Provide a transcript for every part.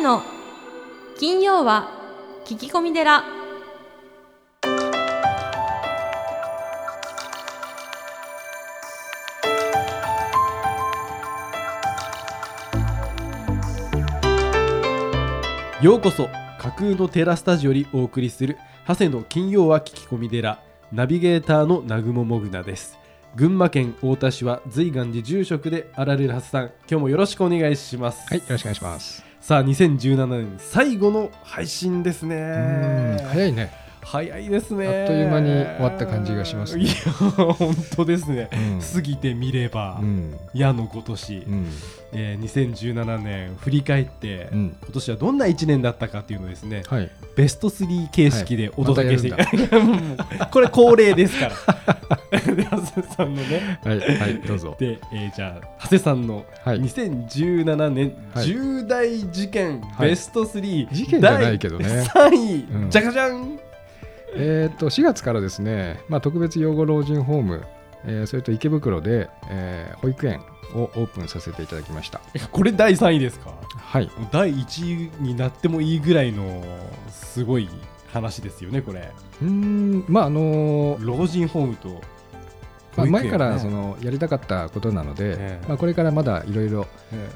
谷の金曜は聞き込み寺。ようこそ架空のテラスタジオよりお送りする長谷の金曜は聞き込み寺ナビゲーターの南雲もぐなです。群馬県太田市は随願寺住職であられるはずさん今日もよろしくお願いします。はい、よろしくお願いします。さあ2017年最後の配信ですね早いね。早いですねあっという間に終わった感じがしますねいや本当ですね、うん過ぎてみれば、うん。矢の今年、うん。えー2017年振り返って、うん。今年はどんな1年だったかっていうのをですねはい。ベスト3形式でお届けして、はいもうこれ恒例ですからで長谷さんのねはい。はい。どうぞ。で、えーじゃあ長谷さんのはい。2017年はい重大事件、はいベスト3、事件じゃないけどね第3位、うんじゃかじゃんえっと、4月からですね、まあ、特別養護老人ホーム、えーそれと池袋で、えー保育園をオープンさせていただきました。これ第3位ですか？はい。第1位になってもいいぐらいのすごい話ですよねこれ。うーん、まあ、あのー老人ホームとまあ、前からそのやりたかったことなので、ええ。まあ、これからまだいろいろえ。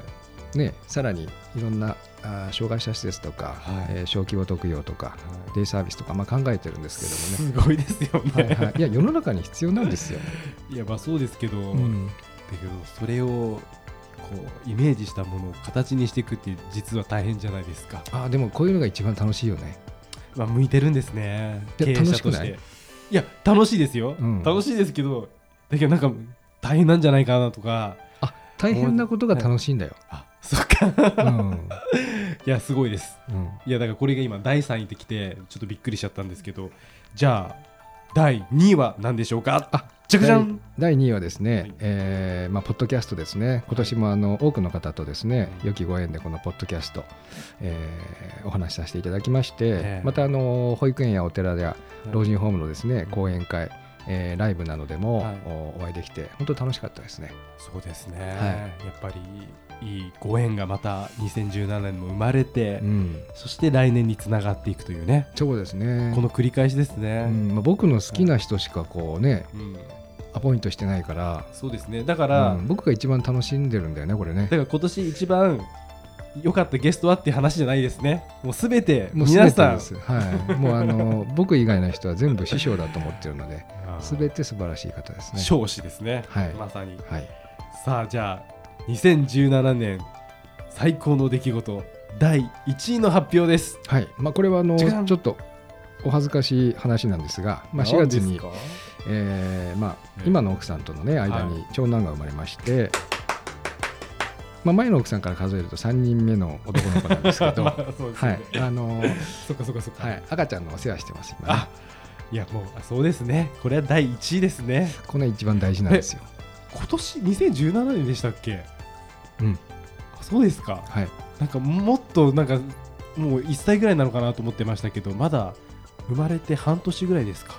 ね、さらにいろんな障害者施設とか、はい。えー小規模特養とか、ーデイサービスとか、まあ、考えてるんですけどもね。すごいですよね、はいはい、いや世の中に必要なんですよ。いやまあそうですけど、うん。だけどそれをこうイメージしたものを形にしていくって実は大変じゃないですか、あでもこういうのが一番楽しいよね。まあ、向いてるんですね。いや経営者とし楽しくない？ていや楽しいですよ、うん。楽しいですけどだけどなんか大変なんじゃないかなとか。あ大変なことが楽しいんだよ。あそっか。うん いやすごいです。うん。いやだからこれが今第3位ってきてちょっとびっくりしちゃったんですけどじゃあ第2位は何でしょうか？あじゃかじゃん。第2位はですね、はい。えーまあ、ポッドキャストですね、今年もあの多くの方とですね、良きご縁でこのポッドキャスト、えーお話しさせていただきまして、ええまたあの保育園やお寺や老人人ホームのですね講演会、えーライブなどでも、はい。おお会いできて、本当楽しかったですね。そうですね、はい。やっぱりいいご縁がまた2017年も生まれて、うん、そして来年につながっていくというね。そうですね。この繰り返しですうね、ん。まあ、僕の好きな人しかこうね、うん。アポイントしてないから、そうですね。だから、うん。僕が一番楽しんでるんだよね、これね。だ。から今年一番良かったゲストはっていう話じゃないですね。もうすべてもう皆さん。はい。もうあの 僕以外の人は全部師匠だと思ってるので、すべて素晴らしい方ですね。少子ですね、はい。まさに。はい。さあじゃあ2017年最高の出来事第1位の発表です。はい。まあこれはあのちょっとお恥ずかしい話なんですが、まあ4月にえーまあええ。今の奥さんとのね間に長男が生まれまして。まあ、前の奥さんから数えると3人目の男の子なんですけど、まはあそうですよねい、あの そっかそっかそっか、はい、赤ちゃんのお世話してます、今いやもうあそうですね。これは第1位ですね。これ一番大事なんですよ。今年2017年でしたっけ？うん、あそうですか。はい、なんかもっとなんかもう1歳ぐらいなのかなと思ってましたけどまだ生まれて半年ぐらいですか？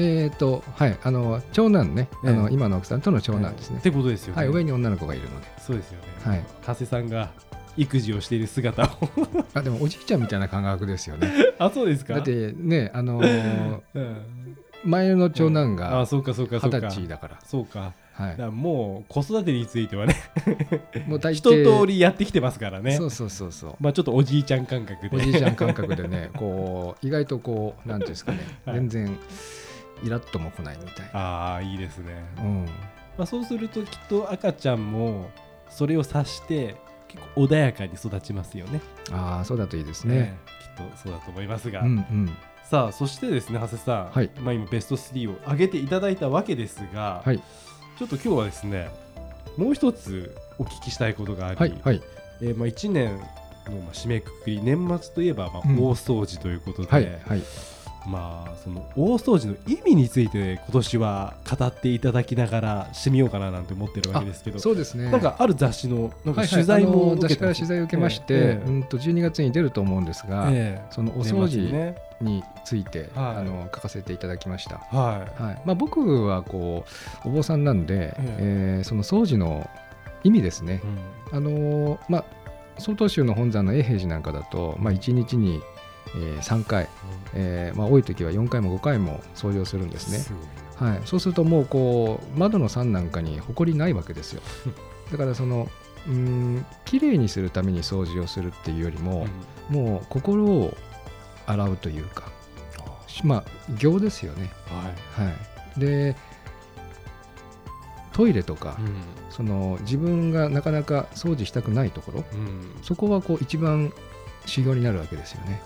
えっ、と、はい、あの長男ね、あえ。の今の奥さんとの長男ですね。っ。てことですよね、はい、上に女の子がいるので。そうですよね、はい。長谷さんが育児をしている姿を。あ、でもおじいちゃんみたいな感覚ですよね。あそうですか？だってね、あのー うん。前の長男あがそうかそうかそう二か十歳だから、そうかはだからもう子育てについてはね。い、もう大一通りやってきてますからね。そうそうそうそう。まあちょっとおじいちゃん感覚で。おじいちゃん感覚でね、こう意外とこうなんていうんですかね、はい。全然イラッとも来ないみたい。な。ああいいですね、うん、まあ、そうするときっと赤ちゃんもそれを察して結構穏やかに育ちますよね。ああ、そうだといいですね。えきっとそうだと思いますが、うんうん、さあそしてですね長谷さん、はい。まあ、今ベスト3を上げていただいたわけですが、はいちょっと今日はですねもう一つお聞きしたいことがあり、はいはいえーまあ、1年のまあ締めくくり年末といえばまあうん大掃除ということで、はいはい。まあその大掃除の意味について今年は語っていただきながらしてみようかななんて思ってるわけですけど、そうですね。なんかある雑誌のなんか取材も雑誌から取材を受けまして、ええ。うんと12月に出ると思うんですが、ええ。そのお年掃除末について、はい。あの書かせていただきました。はい。はい。まあ、僕はこうお坊さんなんで、ええ。ーその掃除の意味ですね、うん。あのーまあ、曹洞宗の本山の永平寺なんかだと、まあ、1日に、えー3回、えーまあ、多い時は4回も5回も掃除をするんですね。はい、そうするともうこう窓の山なんかに埃ないわけですよ。だからそのうーん綺麗にするために掃除をするっていうよりも、もう心を洗うというかしまあ行ですよね。はい。はい。でトイレとか、その自分がなかなか掃除したくないところうんうん。そこはこう一番修行になるわけですよね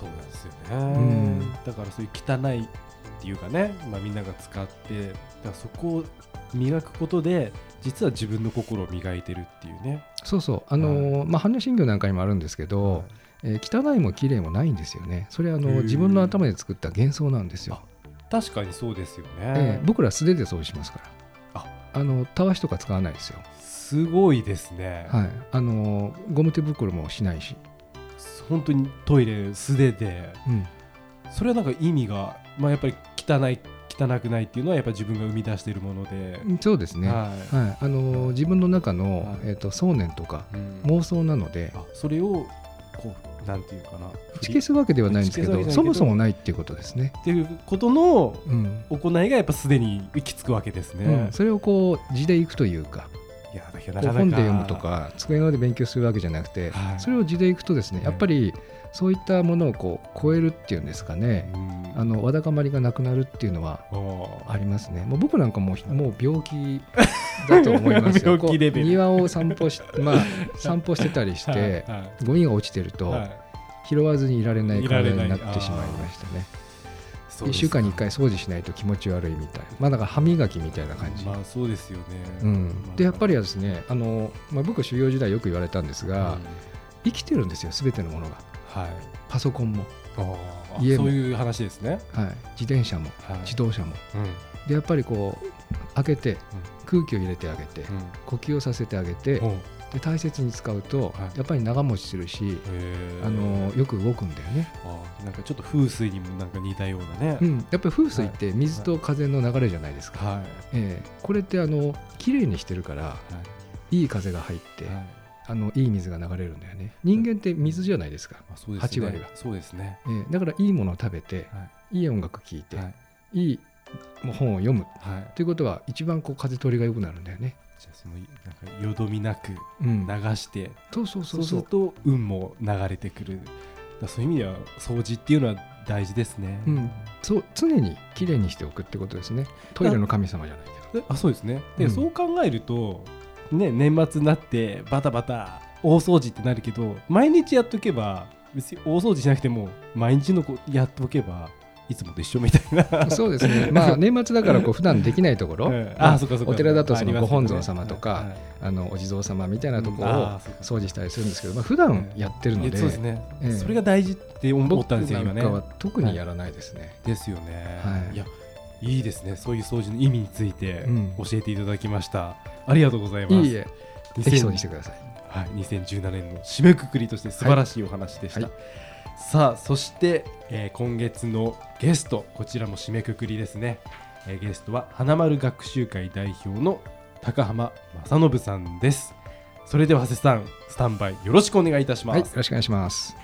そうなんですよん。ねだからそういう汚いっていうかねまあみんなが使ってだからそこを磨くことで実は自分の心を磨いてるっていうね。そうそう。あのーまあ般若心経なんかにもあるんですけど、はい。えー汚いも綺麗もないんですよね。それはあの自分の頭で作った幻想なんですよ。確かにそうですよね、ええ僕ら素手で掃除しますから。あ。あのたわしとか使わないですよ、すごいですね、はい、あのゴム手袋もしないし、本当にトイレ素手でうん、それはなんか意味が、まあ、やっぱり汚い汚くないっていうのはやっぱり自分が生み出しているもので、そうですね、はい。はあの自分の中の、はい。えー、と想念とかいうん。妄想なのであそれをこうなんていうかな。打ち消すわけではないんですけどど。そもそもないっていうことですね、っていうことのうん。行いがやっぱすでに行き着くわけですね。うん、それをこう字でいくというか本で読むとか机の上で勉強するわけじゃなくて、はい。それを字でいくとですねやっぱりそういったものをこう超えるっていうんですかね、うん。あのわだかまりがなくなるっていうのはありますね。もう僕なんかもうもう病気だと思いますよ。庭を散歩し、まあ、散歩してたりして、ゴミが落ちてると、はい。拾わずにいられない体になってしまいましたね。1そうです。週間に1回掃除しないと気持ち悪いみたいな。まあだから歯磨きみたいな感じ。まあそうですよね。うん。まあ。でやっぱりはですねあの、まあ、僕修行時代よく言われたんですが、うん生きてるんですよ全てのものが。はい。パソコンも、家も。そういう話ですね。はい、自転車も。はい。自動車も。うん。でやっぱりこう開けて空気を入れてあげて、呼吸をさせてあげて、うん。で大切に使うと、はい。やっぱり長持ちするし、あのよく動くんだよね、あーなんかちょっと風水にもなんか似たようなね。うん、やっぱり風水って水と風の流れじゃないですか、はい。ええ。これってあの綺麗にしてるからはい。いい風が入って、はい。あのいい水が流れるんだよね。人間って水じゃないですか、うですね。8割は。そうですね。ええ。だからいいものを食べてはい。い音楽聴いて、はいい、本を読む。はい。ということは一番こう風通りが良くなるんだよね、そのなんかよどみなくうん、流して、そうそうそそううすそうると運も流れてくる。だそういう意味では掃除っていうのは大事ですね。うんそう常にきれいにしておくってことですねトイレの神様じゃないけどであそうですね。で、うんそう考えると、ね、年末になってバタバタ大掃除ってなるけど毎日やっとけば別に大掃除しなくても毎日のこやっとけばいつもと一緒みたいな。そうですね、まあ、年末だからこう普段できないところ、あそうかそうかお寺だとそのご本尊様とか、あのお地蔵様みたいなところうんを掃除したりするんですけど、まあ普段やってるので、えそうですね、ええそれが大事って思僕ったんですよ、今ね。は特にやらないですね。ですよね。はいや、いいですね。そういう掃除の意味についてうん教えていただきました。ありがとうございます。いいえ、2000ぜひ掃除してください。はい、2017年の締めくくりとして素晴らしいお話でした。はいさあ、そして、えー今月のゲスト、こちらも締めくくりですね。えーゲストは花丸学習会代表の高浜正信さんです。それでは長谷さん、スタンバイよろしくお願いいたしまはい、よす。ろしくお願いします。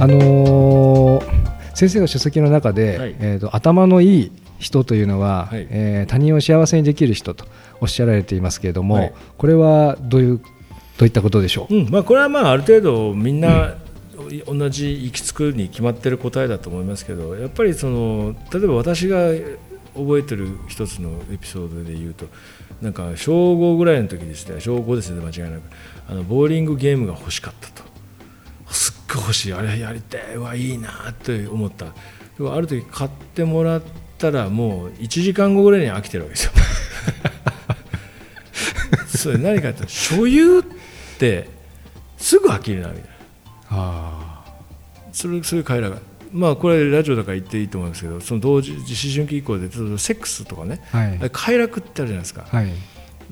あのー先生の書籍の中で、はいえーと頭のいい人というのは、はい。えー他人を幸せにできる人とおっしゃられていますけれども、はい。これはどういうどういったことでしょう、うんまあ、これはまあある程度みんな同じ行き着くに決まってる答えだと思いますけどやっぱりその例えば私が覚えてる一つのエピソードで言うとなんか小5ぐらいの時ですね小5ですね間違いなく。あのボーリングゲームが欲しかったと。すっごい欲しい。あれやりたいうわいいなって思った。でもある時買ってもらったらもう1時間後ぐらいに飽きてるわけですよ。それ何かっていうと所有ってすぐ飽きるなみたいな。あそれそういう会話が。まあこれラジオだから言っていいと思うんですけどその同時思春期以降でセックスとかね。ーはい。快楽ってあるじゃないですか。はい。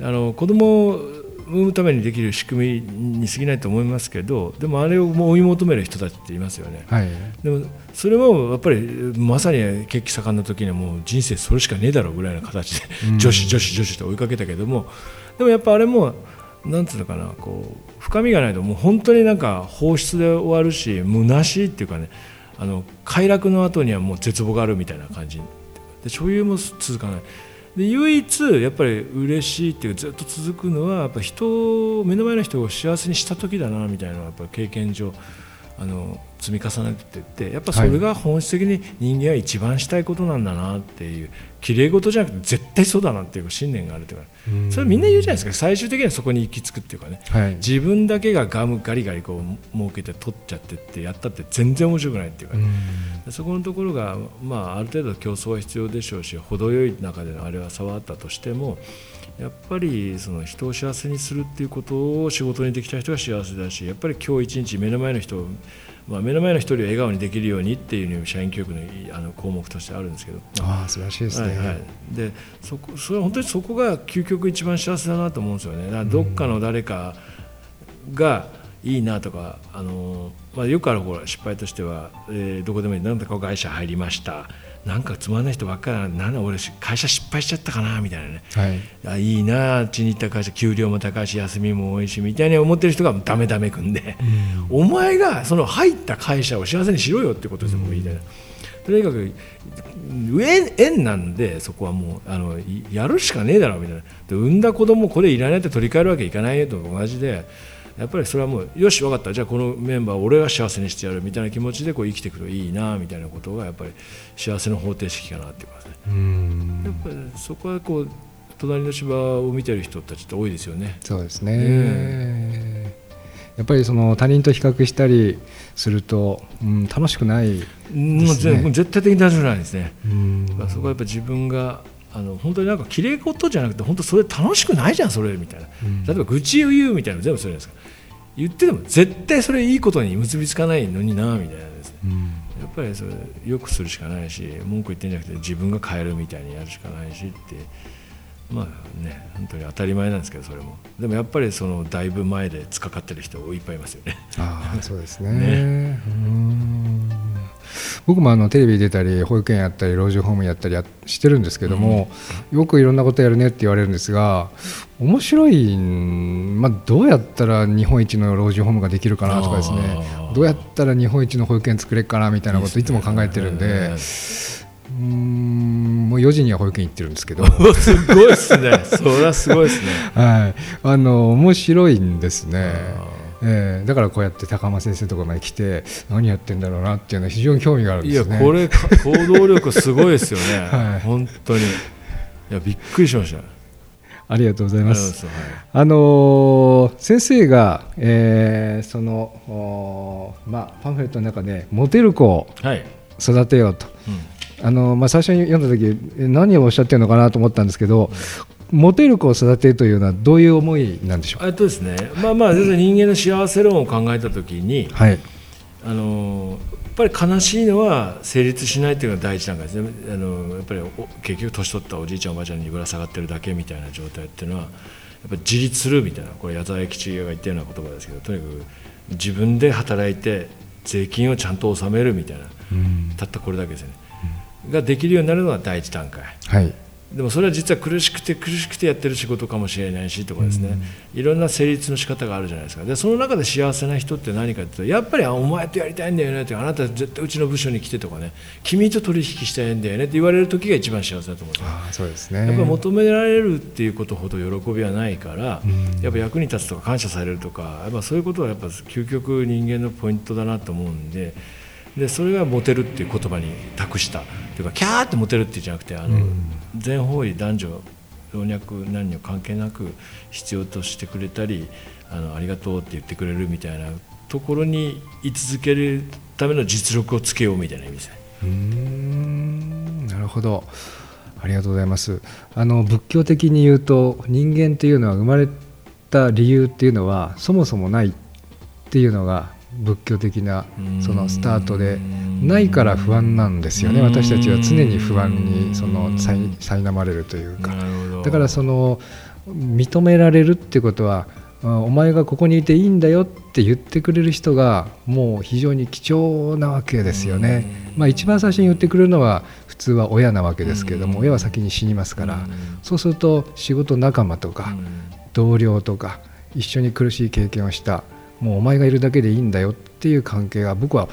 あの子供生むためにできる仕組みに過ぎないと思いますけどでもあれをもう追い求める人たちっていますよね。はい。でもそれもやっぱりまさに血気盛んな時にはもう人生それしかねえだろうぐらいの形でうん。女子女子女子と追いかけたけどもでもやっぱあれもなんつうのかなこう深みがないともう本当になんか放出で終わるし虚しいっていうかねあの快楽の後にはもう絶望があるみたいな感じ。で所有も続かないで唯一やっぱり嬉しいっていうずっと続くのはやっぱ人目の前の人を幸せにした時だなみたいなのはやっぱ経験上あの積み重ねてってやっぱそれが本質的に人間は一番したいことなんだなっていう綺麗事じゃなくて絶対そうだなっていう信念があるというかそれみんな言うじゃないですか。最終的にはそこに行き着くっていうかね。はい。自分だけがガムガリガリこう儲けて取っちゃってってやったって全然面白くないっていうかね、そこのところが、まあ、ある程度競争は必要でしょうし程よい中でのあれは差はあったとしてもやっぱりその人を幸せにするっていうことを仕事にできた人が幸せだしやっぱり今日一日目の前の人を、まあ、目の前の一人を笑顔にできるようにっていうのが社員教育のあの項目としてあるんですけど。ああ素晴らしいですね、はいはい、でそこそれは本当にそこが究極一番幸せだなと思うんですよね。だからどっかの誰かがいいなとか、あのまあ、よくあるほら失敗としては、えーどこでもいいなんだか会社入りましたなんかつまんない人ばっかりだな。なんだ俺会社失敗しちゃったかなみたいなね。はい。あいいなあっちに行った会社給料も高いし休みも多いしみたいに思ってる人がダメダメくんで、お前がその入った会社を幸せにしろよってことですよ、もう言いたいな。とにかく縁縁なんでそこはもうあのいやるしかねえだろみたいな。で産んだ子供これいらないって取り替えるわけいかないよと同じでやっぱりそれはもうよし分かった。じゃあこのメンバーを俺が幸せにしてやるみたいな気持ちでこう生きていくといいなみたいなことがやっぱり幸せの方程式かなっていうかねうん。やっぱりそこはこう隣の芝を見てる人たちって多いですよね。そうですね、やっぱりその他人と比較したりすると、うん、楽しくない、ね。ぜもう絶対的に大丈夫ないですね。うん。そこはやっぱ自分があの本当になんか綺麗事じゃなくて本当それ楽しくないじゃんそれみたいな、うん。例えば愚痴を言うみたいなの全部それですか。言ってても絶対それいいことに結びつかないのになみたいなですね。うん。やっぱりそれよくするしかないし文句言ってんじゃなくて自分が変えるみたいにやるしかないしって。まあね本当に当たり前なんですけどそれも。でもやっぱりそのだいぶ前で突っかかってる人いっぱいいますよね。ああそうですね。ね。うん僕もあのテレビ出たり保育園やったり老人ホームやったりやしてるんですけども、よくいろんなことやるねって言われるんですが面白いん、まあ、どうやったら日本一の老人ホームができるかなとかですね。どうやったら日本一の保育園作れるかなみたいなこといつも考えてるんでうーんもう4時には保育園行ってるんですけど、すごいですね。それはすごいですね。はい、あの面白いんですね。あえーだからこうやって高浜先生とかまで来て何やってんだろうなっていうのは非常に興味があるんいやですね。これか行動力すごいですよね、はい。本当に。いやびっくりしました。ありがとうございます。ありがとうございあのー先生が、えーそのまあ、パンフレットの中でモテる子をはい、はい育てようと、うん。あのーまあ、最初に読んだ時え何をおっしゃってるのかなと思ったんですけど、モテる子を育てるというのはどういう思いなんでしょうえっとですねまあまあ全然人間の幸せ論を考えた時にか。はい、あのやっぱり悲しいのは成立しないというのが第一段階ですね。あのやっぱりお結局年取ったおじいちゃんおばあちゃんにぶら下がってるだけみたいな状態っていうのはやっぱ自立するみたいなこれ矢沢永吉が言ったような言葉ですけどとにかく自分で働いて税金をちゃんと納めるみたいなうん。たったこれだけですよね、ができるようになるのが第一段階。はいでもそれは実は苦しくて苦しくてやってる仕事かもしれないしとかですね、いろんな成立の仕方があるじゃないですか。でその中で幸せな人って何かっていうとやっぱりあお前とやりたいんだよねってあなた絶対うちの部署に来てとかね。君と取引したいんだよねって言われる時が一番幸せだと思う。んですよあーそうですね。やっぱり求められるっていうことほど喜びはないから、うん。やっぱ役に立つとか感謝されるとかやっぱそういうことはやっぱ究極人間のポイントだなと思うんででそれがモテるっていう言葉に託したというかキャーってモテるっていうんじゃなくてあの、全方位男女老若男女関係なく必要としてくれたりあのありがとうって言ってくれるみたいなところに居続けるための実力をつけようみたいな意味ですね。うーんなるほどありがとうございますあの仏教的に言うと人間というのは生まれた理由っていうのはそもそもないっていうのが仏教的なそのスタートでないから不安なんですよね。私たちは常に不安にそのさい苛まれるというか。だからその認められるってことはあお前がここにいていいんだよって言ってくれる人がもう非常に貴重なわけですよね。まあ、一番最初に言ってくれるのは普通は親なわけですけれども親は先に死にますから。そうすると仕事仲間とか同僚とか一緒に苦しい経験をしたもうお前がいるだけでいいんだよっていう関係が僕は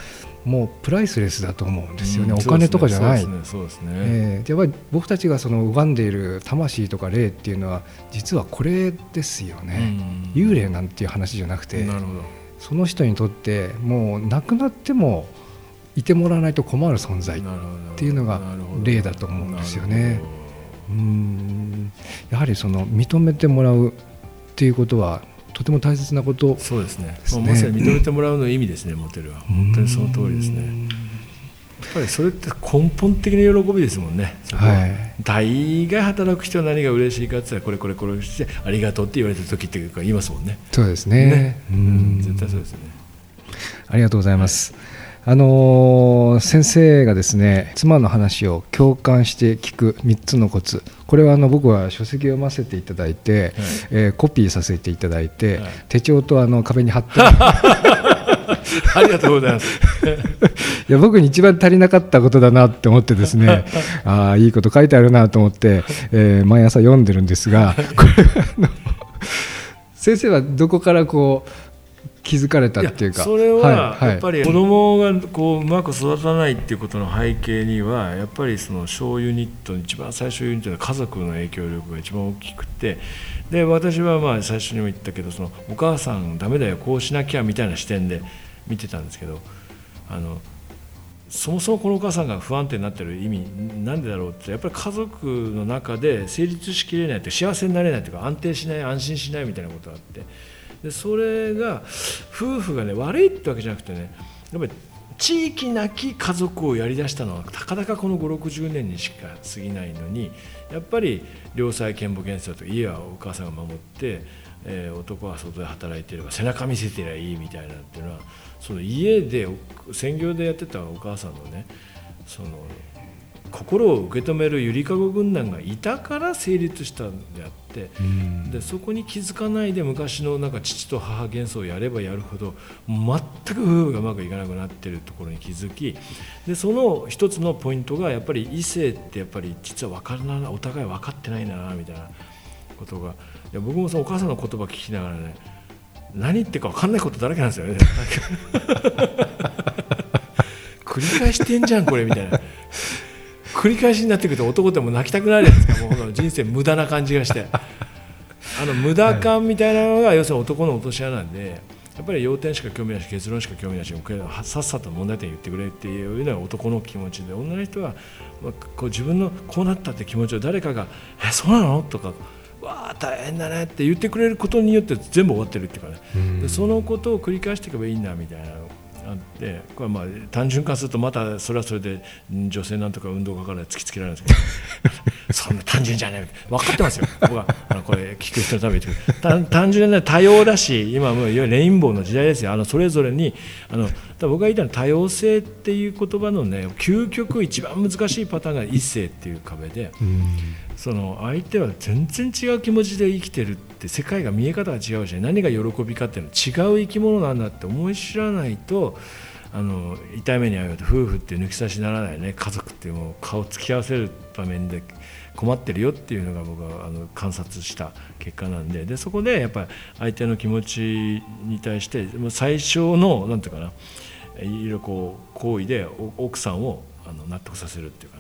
もうプライスレスだと思うんですよね、うんお金とかじゃない。そうですねやっぱり僕たちがその拝んでいる魂とか霊っていうのは実はこれですよね、幽霊なんていう話じゃなくてその人にとってもう亡くなってもいてもらわないと困る存在っていうのが霊だと思うんですよね。うーん。やはりその認めてもらうっていうことはとても大切なことそうですね。すね。まさに認めてもらうの意味ですねモテるは。本当にその通りですね。やっぱりそれって根本的な喜びですもんね。ははい。大概働く人は何が嬉しいかって言ったらこれこれこれしてありがとうって言われた時っていうか言いますもんね。そうですね。ううん。ん絶対そうですね。ありがとうございます。あのー先生がですね妻の話を共感して聞く3つのコツ。これはあの僕は書籍を読ませていただいて、えーコピーさせていただいて、はい。手帳とあの壁に貼って。ありがとうございます。いや僕に一番足りなかったことだなって思ってですね ああいいこと書いてあるなと思って、えー毎朝読んでるんですがこれはあの先生はどこからこう気づかれたっていうか。それははいやっぱり子供がこううまく育たないっていうことの背景にはやっぱりその小ユニットの一番最初ユニットの家族の影響力が一番大きくてで私はまあ最初にも言ったけどそのお母さんダメだよこうしなきゃみたいな視点で見てたんですけどあのそもそもこのお母さんが不安定になってる意味なんでだろうってやっぱり家族の中で成立しきれないって幸せになれないというか安定しない安心しないみたいなことがあってでそれが夫婦がね悪いってわけじゃなくてねやっぱり地域なき家族をやりだしたのはたかだかこの560年にしか過ぎないのにやっぱり良妻賢母現世と家はお母さんが守って、えー男は外で働いていれば背中見せてりゃいいみたいなっていうのはその家で専業でやってたお母さんのねその心を受け止めるゆりかご軍団がいたから成立したんであってうんでそこに気づかないで昔のなんか父と母幻想をやればやるほど全く夫婦がうまくいかなくなってるところに気づきでその一つのポイントがやっぱり異性ってやっぱり実は分からないお互い分かってないんだなみたいなことがいや僕もそのお母さんの言葉聞きながらね何言ってるか分かんないことだらけなんですよね。繰り返してんじゃんこれみたいな繰り返しになってくると男でも泣きたくなるじゃないですかもう人生無駄な感じがして あの無駄感みたいなのが要するに男の落とし穴なんでやっぱり要点しか興味ないし結論しか興味ないしさっさと問題点言ってくれっていうのが男の気持ちで女の人はまあこう自分のこうなったって気持ちを誰かが「えそうなの?」とか「わあ大変だね」って言ってくれることによって全部終わってるっていうかねでそのことを繰り返していけばいいんだみたいなあってこれはまあ単純化するとまたそれはそれでん女性なんとか運動家から突きつけられるんですけど そんな単純じゃない。分かってますよ。僕はあのこれ聞く人のために言って単単純な多様だし今もういわゆるレインボーの時代ですよ。あのそれぞれにあの僕が言いたいのは多様性っていう言葉のね究極一番難しいパターンが一性っていう壁で。その相手は全然違う気持ちで生きてるって世界が見え方が違うし何が喜びかっていうの違う生き物なんだって思い知らないとあの痛い目に遭うと夫婦って抜き差しならないね。家族ってもう顔突き合わせる場面で困ってるよっていうのが僕はあの観察した結果なんで。でそこでやっぱり相手の気持ちに対してもう最小のなんていうかないろいろこう行為で奥さんをあの納得させるっていうか。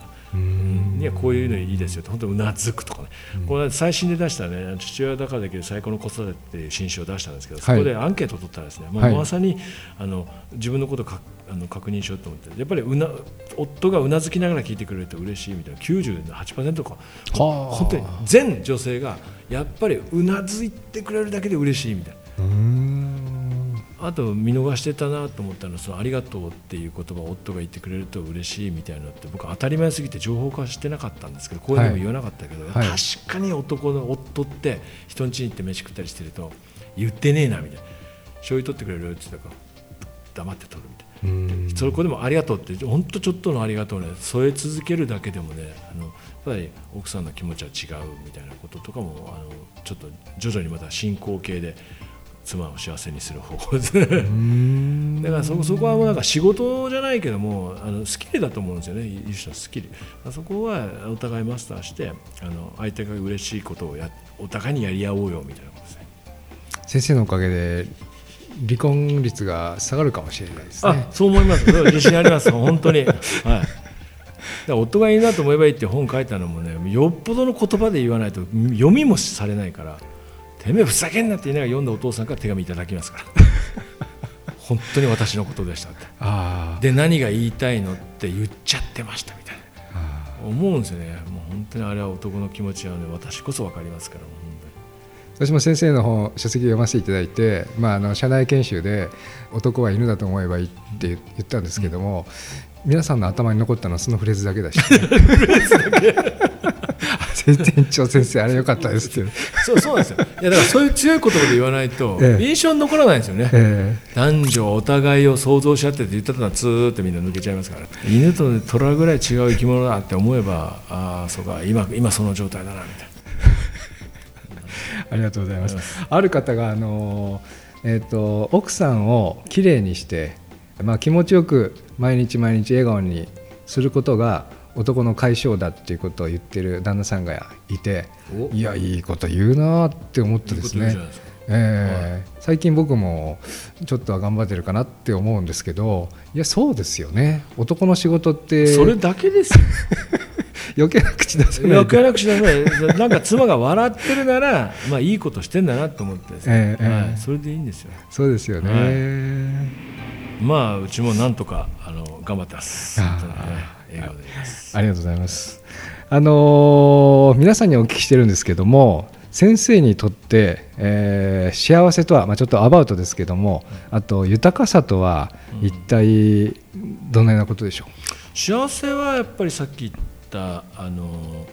いやこういうのいいですよ。って本当にうなずくとかね、これ最新で出したね父親だからできる最高の子育てっていう新書を出したんですけど、そこでアンケートを取ったらですね、もうはいまさにあの自分のことをかあの確認しようと思ってやっぱりうな夫がうなずきながら聞いてくれると嬉しいみたいな。98%とか。はあ。本当に全女性がやっぱりうなずいてくれるだけで嬉しいみたいな。あと見逃してたなと思ったのはそのありがとうっていう言葉を夫が言ってくれると嬉しいみたいなのって僕当たり前すぎて情報化してなかったんですけどこういうのも言わなかったけど、はい確かに男の夫って人ん家に行って飯食ったりしてると言ってねえなみたいな醤油取ってくれるって言ったから黙って取るみたいなうん。そこでもありがとうって本当ちょっとのありがとうね添え続けるだけでもねあのやっぱり奥さんの気持ちは違うみたいなこととかもあのちょっと徐々にまた進行形で妻を幸せにする方法です。だからそそこはもうなんか仕事じゃないけどもあのスキルだと思うんですよね。いる人はスキル。そこはお互いマスターしてあの相手が嬉しいことをやお互いにやり合おうよみたいなことですね。先生のおかげで離婚率が下がるかもしれないですね。あそう思います。自信あります。本当に。はい。夫がいいなと思えばいいって本書いたのもねよっぽどの言葉で言わないと読みもされないからてめえふざけんなって言いながら読んだお父さんから手紙いただきますから。本当に私のことでしたって。で何が言いたいのって言っちゃってましたみたいな。あ思うんですよね。もう本当にあれは男の気持ちはね私こそ分かりますから本ー私も先生の本書籍を読ませていただいて、まあ、あの社内研修で男は犬だと思えばいいって言ったんですけども、皆さんの頭に残ったのはそのフレーズだけだし、ね、店長先生あれよかったですって、そうそうなんですよ。いやだからそういう強い言葉で言わないとええ。印象に残らないんですよね、え男女お互いを想像し合ってって言ってたのはツーってみんな抜けちゃいますから。犬と虎ぐらい違う生き物だって思えばああそうか今今その状態だなみたいな。ーありがとうございます。ある方があの、えー、と奥さんをきれいにして、まあ、気持ちよく毎日毎日笑顔にすることが男の解消だっていうことを言ってる旦那さんがいてお。いやいいこと言うなって思ってですね。ええ。最近僕もちょっとは頑張ってるかなって思うんですけどいやそうですよね。男の仕事ってそれだけですよ。余計な口出せない余計な口出さない。なんか妻が笑ってるなら まあいいことしてんだなと思ってですね、ええええ。はい、それでいいんですよ。そうですよね、はい。まあうちもなんとかあの頑張ってます。あー本当にね笑顔でい。ますありがとうございます。あのー皆さんにお聞きしてるんですけども先生にとって、えー幸せとは、まあ、ちょっとアバウトですけどもあと豊かさとは一体どのようなことでしょ幸せはやっぱりさっき言ったあの、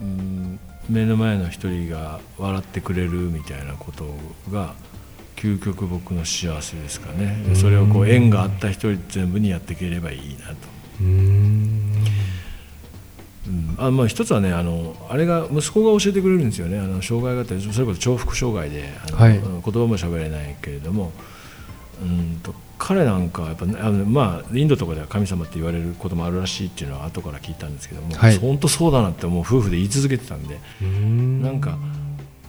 うん、目の前の一人が笑ってくれるみたいなことが究極僕の幸せですかね。でそれをこう縁があった人全部にやっていければいいなと。うん。うんあまあ、一つはねあのあれが息子が教えてくれるんですよね。あの障害があってそれこそ重複障害であの、はい。うん言葉も喋れないけれども。うんと彼なんかはやっぱあの、まあ、インドとかでは神様って言われることもあるらしいっていうのは後から聞いたんですけども、はい。本当そうだなってもう夫婦で言い続けてたんでん。なんか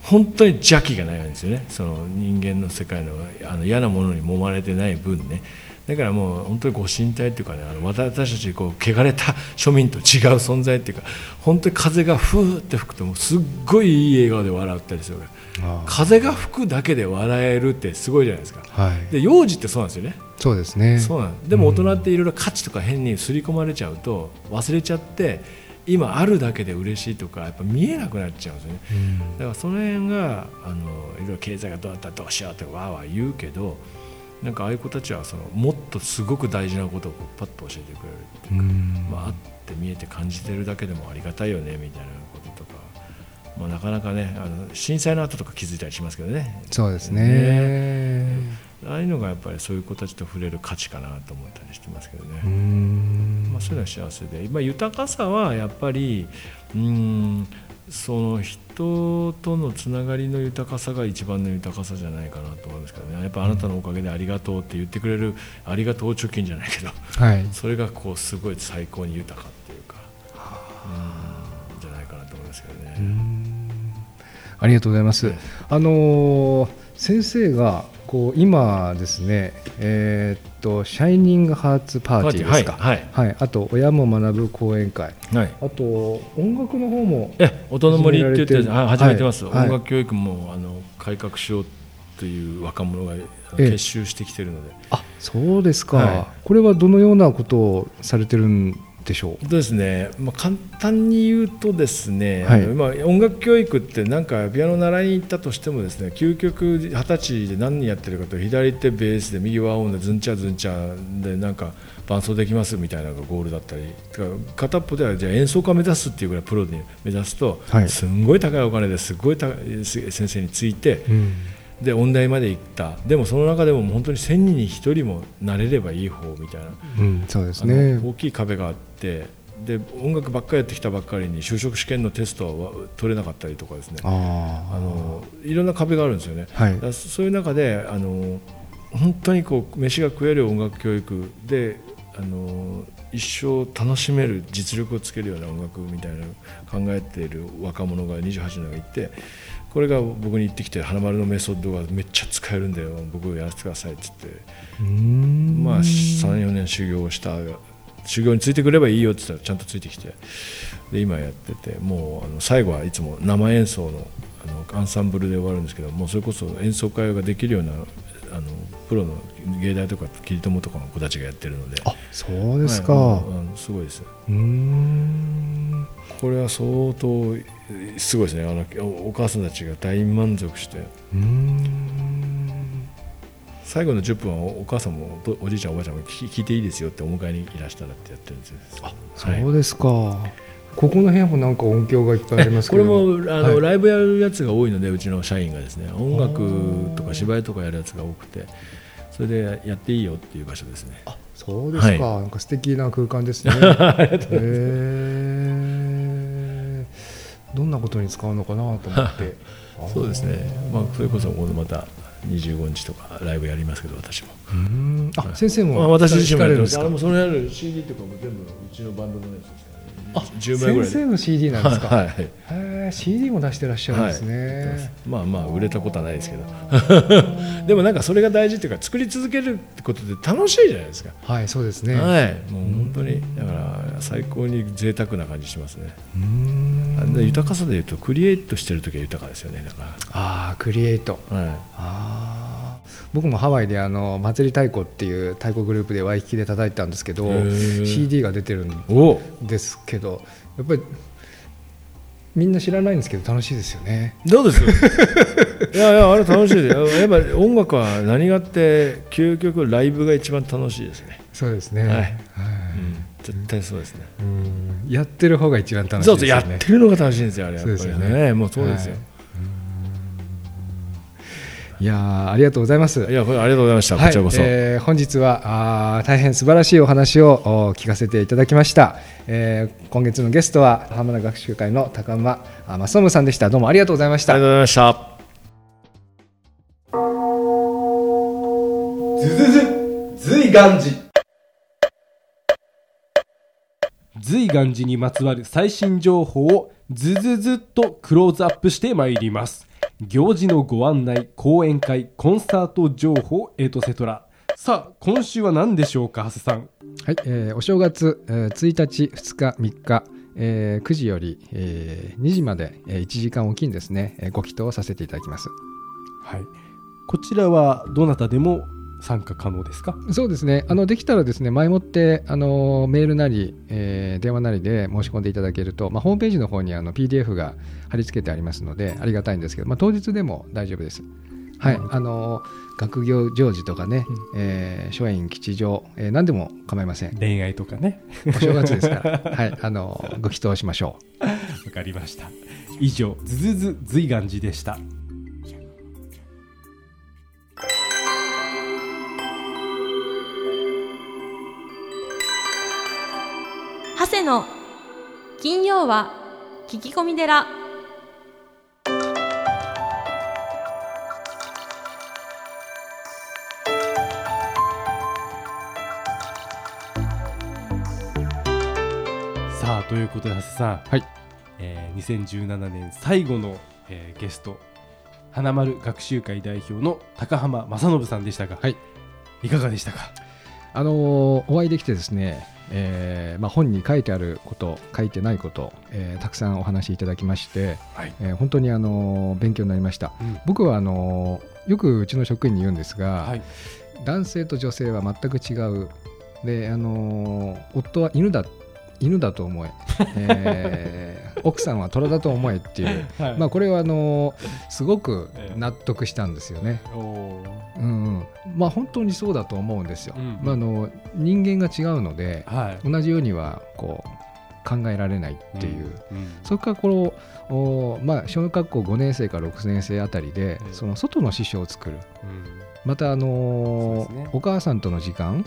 本当に邪気がないんですよね。その人間の世界のあの嫌なものに揉まれてない分ねだからもう本当にご神体っていうかねあの私たちこう汚れた庶民と違う存在っていうか本当に風がふーって吹くともうすっごいいい笑顔で笑ったりする風が吹くだけで笑えるってすごいじゃないですか。はい、で幼児ってそうなんですよね。そうですね。そうなん。でも大人っていろいろ価値とか変に刷り込まれちゃうと忘れちゃって今あるだけで嬉しいとかやっぱ見えなくなっちゃうんですよね。うん。だからその辺があのいろいろ経済がどうだったらどうしようってわーわー言うけどなんかああいう子たちはそのもっとすごく大事なことをこうパッと教えてくれるっていうか、うん。まあ、あって見えて感じてるだけでもありがたいよねみたいなこととか、まあ、なかなかねあの震災の後とか気づいたりしますけどね。そうですね。ああいうのがやっぱりそういう子たちと触れる価値かなと思ったりしてますけどね。まあ、そういうのは幸せで、まあ、豊かさはやっぱりうんその人とのつながりの豊かさが一番の豊かさじゃないかなと思いますけどねやっぱあなたのおかげでありがとうって言ってくれるありがとう貯金じゃないけどはいそれがこうすごい最高に豊かっていうかうんじゃないかなと思いますけどね。んありがとうございます。はいあのー先生がこう今ですね、えーっとシャイニングハーツパーティーですか？はいはい。あと親も学ぶ講演会。はい。あと音楽の方も。え音の森って言って始めてる。あ始めてます、はい。音楽教育もあの改革しようという若者が結集してきてるので、あ、そうですか、はい。これはどのようなことをされてるんでしょう。そうですね、まあ、簡単に言うとですね、はい。まあ、音楽教育ってなんかピアノ習いに行ったとしてもですね究極二十歳で何やってるかと左手ベースで右は音でズンチャズンチャでなんか伴奏できますみたいなのがゴールだったり片っぽではじゃあ演奏家目指すっていうぐらいプロで目指すと、はい。すんごい高いお金ですごいた先生についてうん。で音大まで行った。でもその中でも本当に1000人に1人もなれればいい方みたいな、うん、そうですあねの大きい壁があってで音楽ばっかりやってきたばっかりに就職試験のテストは取れなかったりとかですね。ああのいろんな壁があるんですよね。あはい。そういう中であの本当にこう飯が食える音楽教育であの一生楽しめる実力をつけるような音楽みたいなのを考えている若者が28人がいてこれが僕に言ってきて「花丸のメソッドがめっちゃ使えるんだよ僕やらせてください」っつってまあ34年修行をした修行についてくればいいよって言ったらちゃんとついてきて。で今やっててもうあの最後はいつも生演奏のあのアンサンブルで終わるんですけどもうそれこそ演奏会ができるようなあのプロの芸大とかキリトモとかの子たちがやってるので。あそうですか、はいうんうんすごいですうーん。これは相当すごいですね。あのおお母さんたちが大満足して。うーん最後の10分はおお母さんもおおじいちゃんおばあちゃんも聞聞いていいですよってお迎えにいらしたらってやってるんですよ。そうですか、ここの部屋もなんか音響がいっぱいありますこれけど。もあの、はいライブやるやつが多いのでうちの社員がですね。音楽とか芝居とかやるやつが多くて。それでやっていいよっていう場所ですね。あそうですか、なんか素敵な空間ですね。へえどんなことに使うのかなと思って。そうですね。まあそれこそまた25日とかライブやりますけど私も、うーん。あ先生まあ、も私自身もやるんですか？ますあのそのやる CD とかも全部うちのバンドのやつ10枚ぐらいで。先生の CD なんですか、はい。はいへえ CD も出してらっしゃるんですね、まあまあ売れたことはないですけど。でもなんかそれが大事っていうか作り続けるってことで楽しいじゃないですか。はいそうですね、はい。もう本当にだから最高に贅沢な感じしますね。うーん。豊かさでいうとクリエイトしてる時は豊かですよねだかああクリエイト。ら、はい、ああ僕もハワイであの祭り太鼓っていう太鼓グループでワイキキで叩いたんですけど CD が出てるんおですけどやっぱりみんな知らないんですけど楽しいですよね。どうです？いやいやあれ楽しいです。よやっぱり音楽は何があって究極ライブが一番楽しいですね、そうですね。はい。はい。うん、絶対そうですね。うん。やってる方が一番楽しいそうそうですよねやってるのが楽しいんですよあれやっぱりそうですよね。ね。もうそうですよ、はいいやーありがとうございます。い、やこれありがとうございました、はいこちらこそ、えー本日はあー大変素晴らしいお話をお聞かせていただきました、えー今月のゲストは浜田学習会の高間あ正信さんでした。どうもありがとうございました。ありがとうございました。ずずず随願寺随願寺にまつわる最新情報をずずずっとクローズアップしてまいります行事のご案内講演会コンサート情報エトセトラさあ今週は何でしょうか長谷さん。はい、えーお正月、えー1日、2日、3日、えー9時より、えー2時まで、えー1時間おきにですね、えーご祈祷をさせていただきます。はい。こちらはどなたでも参加可能ですか？そうですね、あのできたらですね、前もってあのメールなり、えー電話なりで申し込んでいただけると、まあ、ホームページの方にあの PDF が貼り付けてありますので、ありがたいんですけど、まあ、当日でも大丈夫です。はい、あの学業行事とかね、えー書院、吉祥、えー何でも構いません。恋愛とかね。お正月ですから、はい、あのご祈祷しましょう。わかりました。以上ずずず随願寺でした長谷の。金曜は聞き込み寺。さあということで長谷さん、はい。えー2017年最後の、えーゲスト。花丸学習会代表の高浜正信さんでしたが、はい、いかがでしたか？あのーお会いできてですね、えーまあ、本に書いてあること書いてないこと、えーたくさんお話しいただきまして、はい、えー本当に、あのー勉強になりました。うん。僕はあのーよくうちの職員に言うんですが、はい、男性と女性は全く違う。で、あのー夫は犬だ犬だと思え。えー奥さんは虎だと思えっていう、はい。まあ、これはあのーすごくええ。納得したんですよね。うんうん、まあ本当にそうだと思うんですよ。うんまあ、あの人間が違うのではい。同じようにはこう考えられないっていう、うんそれからこのおまあ小学校5年生から6年生あたりで、うんその外の師匠を作る。うん。またあのーね。お母さんとの時間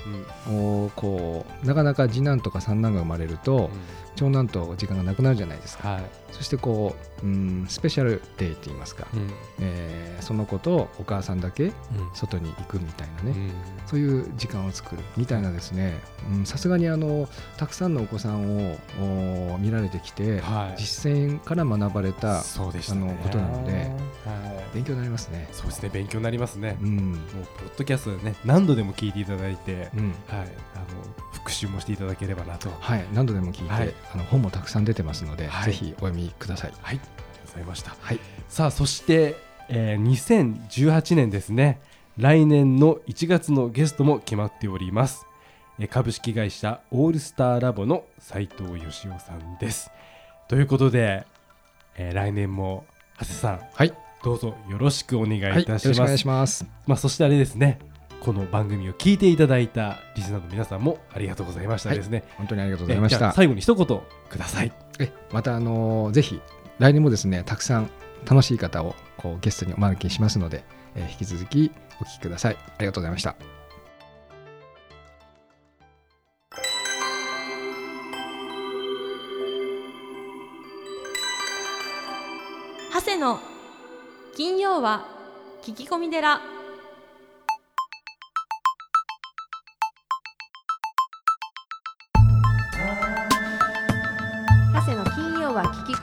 うん。をこうなかなか次男とか三男が生まれると、長男と時間がなくなるじゃないですか、はい。そしてこう、うん、スペシャルデーって言いますか、うん。えーその子とお母さんだけ外に行くみたいなね、うん。そういう時間を作るみたいなですね。うんさすがにあのたくさんのお子さんをお見られてきて、はい。実践から学ばれたそうでしたね。あのことなのではい。勉強になりますね。そうですね。勉強になりますね。うん。もうポッドキャストでね何度でも聞いていただいてうん。はい。あの復習もしていただければなと。はい、何度でも聞いて、はい。あの本もたくさん出てますので、はい。ぜひお読みください。はい。ありがとうございました。はい、さあそして、えー2018年ですね。来年の1月のゲストも決まっております。えー株式会社オールスターラボの斉藤義雄さんです。ということで、えー来年も長谷さんはい、どうぞよろしくお願いいはい、よろたします,、しくお願いします。まあ、そしてあれですねこの番組を聞いていただいたリスナーの皆さんもありがとうございましたですね、本当にありがとうございました。最後に一言くださいえ、またあのーぜひ来年もですね、たくさん楽しい方をこうゲストにお招きしますので、えー引き続きお聞きください。ありがとうございました。長谷の金曜は聞き込み寺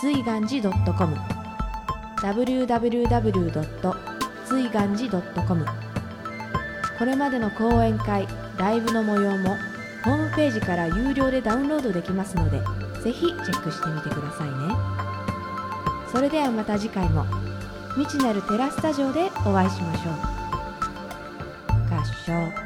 随願寺 .com www. 随願寺 .com これまでの講演会ライブの模様もホームページから有料でダウンロードできますのでぜひチェックしてみてくださいね。それではまた次回も未知なるテラスタジオでお会いしましょう。合唱。